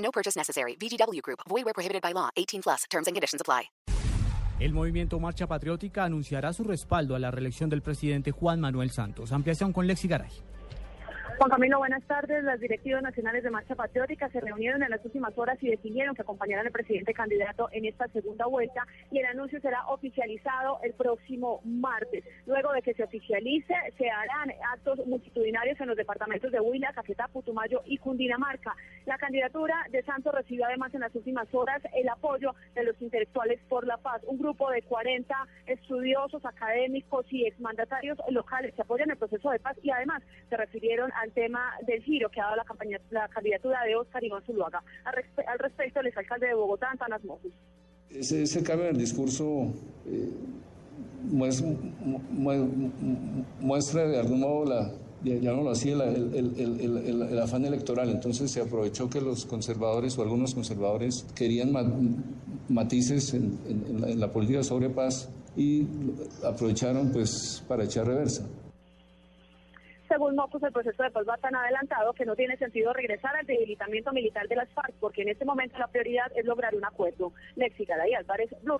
No purchase necessary. VGW Group. Void where prohibited by law. 18 plus. Terms and conditions apply. El movimiento Marcha Patriótica anunciará su respaldo a la reelección del presidente Juan Manuel Santos. Ampliación con Lexi Garay. Juan Camilo, buenas tardes. Las directivas nacionales de Marcha Patriótica se reunieron en las últimas horas y decidieron que acompañarán al presidente candidato en esta segunda vuelta y el anuncio será oficializado el próximo martes. Luego de que se oficialice, se harán actos multitudinarios en los departamentos de Huila, Caquetá, Putumayo y Cundinamarca. La candidatura de Santos recibió además en las últimas horas el apoyo de los intelectuales por la paz, un grupo de 40 estudiosos, académicos y exmandatarios locales que apoyan el proceso de paz y además se refirieron al tema del giro que ha dado la, campaña, la candidatura de Oscar Iván Zuluaga. Al, al respecto, el exalcalde de Bogotá, Antanas Moses. Ese, ese, cambio en el discurso eh, muestra, muestra, de algún modo la, ya no lo hacía, el, el, el, el, afán electoral. Entonces se aprovechó que los conservadores o algunos conservadores querían matices en, en, en, la, política sobre paz y aprovecharon pues para echar reversa. Según Mocus, el proceso de paz va tan adelantado que no tiene sentido regresar al debilitamiento militar de las FARC, porque en este momento la prioridad es lograr un acuerdo. Garay Álvarez, Blue.